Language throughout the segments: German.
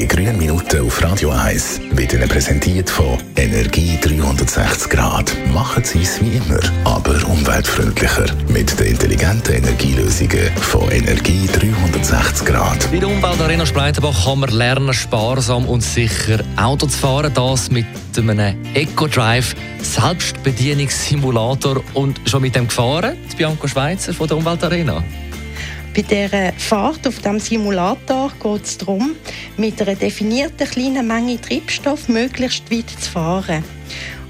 Die grünen Minuten auf Radio 1 wird Ihnen präsentiert von Energie 360 Grad. Machen Sie es wie immer, aber umweltfreundlicher. Mit den intelligenten Energielösungen von Energie 360 Grad. Bei der Umweltarena Spreitenbach kann man lernen, sparsam und sicher Auto zu fahren. Das mit einem Eco-Drive Selbstbedienungssimulator. Und schon mit dem gefahren, Bianco Schweizer von der Umweltarena. Bei dieser Fahrt auf dem Simulator geht es darum, mit einer definierten kleinen Menge Treibstoff möglichst weit zu fahren.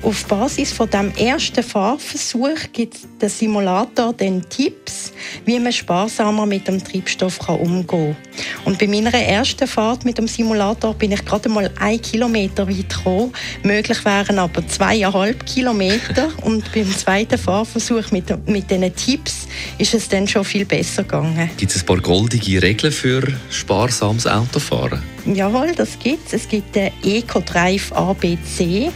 Auf Basis von dem ersten Fahrversuch gibt der Simulator dann Tipps, wie man sparsamer mit dem Treibstoff kann umgehen kann. Und bei meiner ersten Fahrt mit dem Simulator bin ich gerade mal ein Kilometer weit gekommen. Möglich wären aber zweieinhalb Kilometer. Und beim zweiten Fahrversuch mit, mit diesen Tipps ist es dann schon viel besser gegangen. Gibt es ein paar goldige Regeln für sparsames Autofahren? Jawohl, das gibt es. Es gibt den Eco-Drive ABC.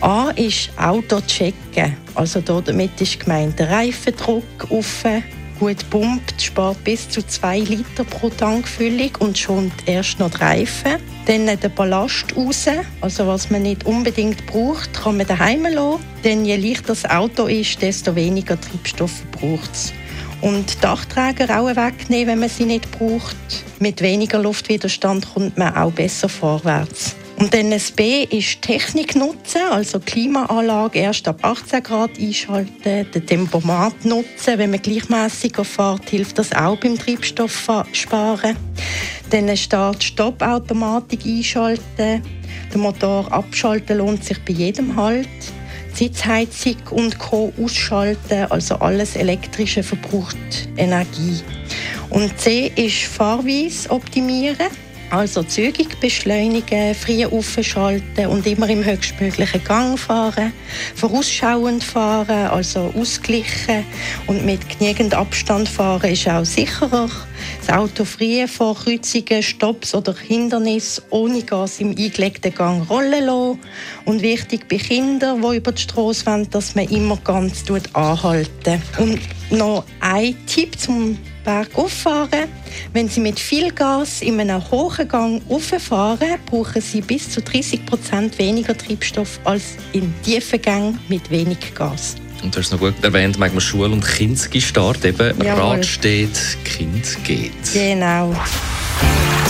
A ist Auto checken. Also damit ist gemeint der Reifendruck offen, gut pumpt, spart bis zu 2 Liter pro Tankfüllung und schont erst noch die Reifen. Dann der Ballast raus, also was man nicht unbedingt braucht, kann man daheim lassen. Denn je leichter das Auto ist, desto weniger Treibstoff braucht es. Und Dachträger auch wegnehmen, wenn man sie nicht braucht. Mit weniger Luftwiderstand kommt man auch besser vorwärts. Und dann B ist Technik nutzen, also Klimaanlage erst ab 18 Grad einschalten, den Tempomat nutzen, wenn man gleichmäßiger fährt, hilft das auch beim Treibstoff sparen. Dann Start-Stopp-Automatik einschalten, den Motor abschalten lohnt sich bei jedem Halt. Sitzheizung und Co. ausschalten, also alles Elektrische verbraucht Energie. Und C ist Fahrweise optimieren. Also zügig beschleunigen, früh aufschalten und immer im höchstmöglichen Gang fahren. Vorausschauend fahren, also ausgleichen und mit genügend Abstand fahren ist auch sicherer. Das Auto früh vor Kreuzungen, Stops oder Hindernis ohne Gas im eingelegten Gang rollen lassen. Und wichtig bei Kindern, die über die Straße wollen, dass man immer ganz anhalten. Und noch ein Tipp zum bergauf fahren. Wenn Sie mit viel Gas in einem hohen Gang rauffahren, brauchen Sie bis zu 30 Prozent weniger Treibstoff als in tiefen Gängen mit wenig Gas. Und du hast noch gut erwähnt, manchmal Schule- und Kindsgestart eben. Jawohl. Rad steht, Kind geht. Genau.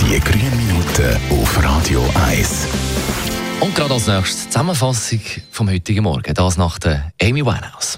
Die grünen Minuten auf Radio 1. Und gerade als nächstes Zusammenfassung vom heutigen Morgen. Das nach der Amy Winehouse.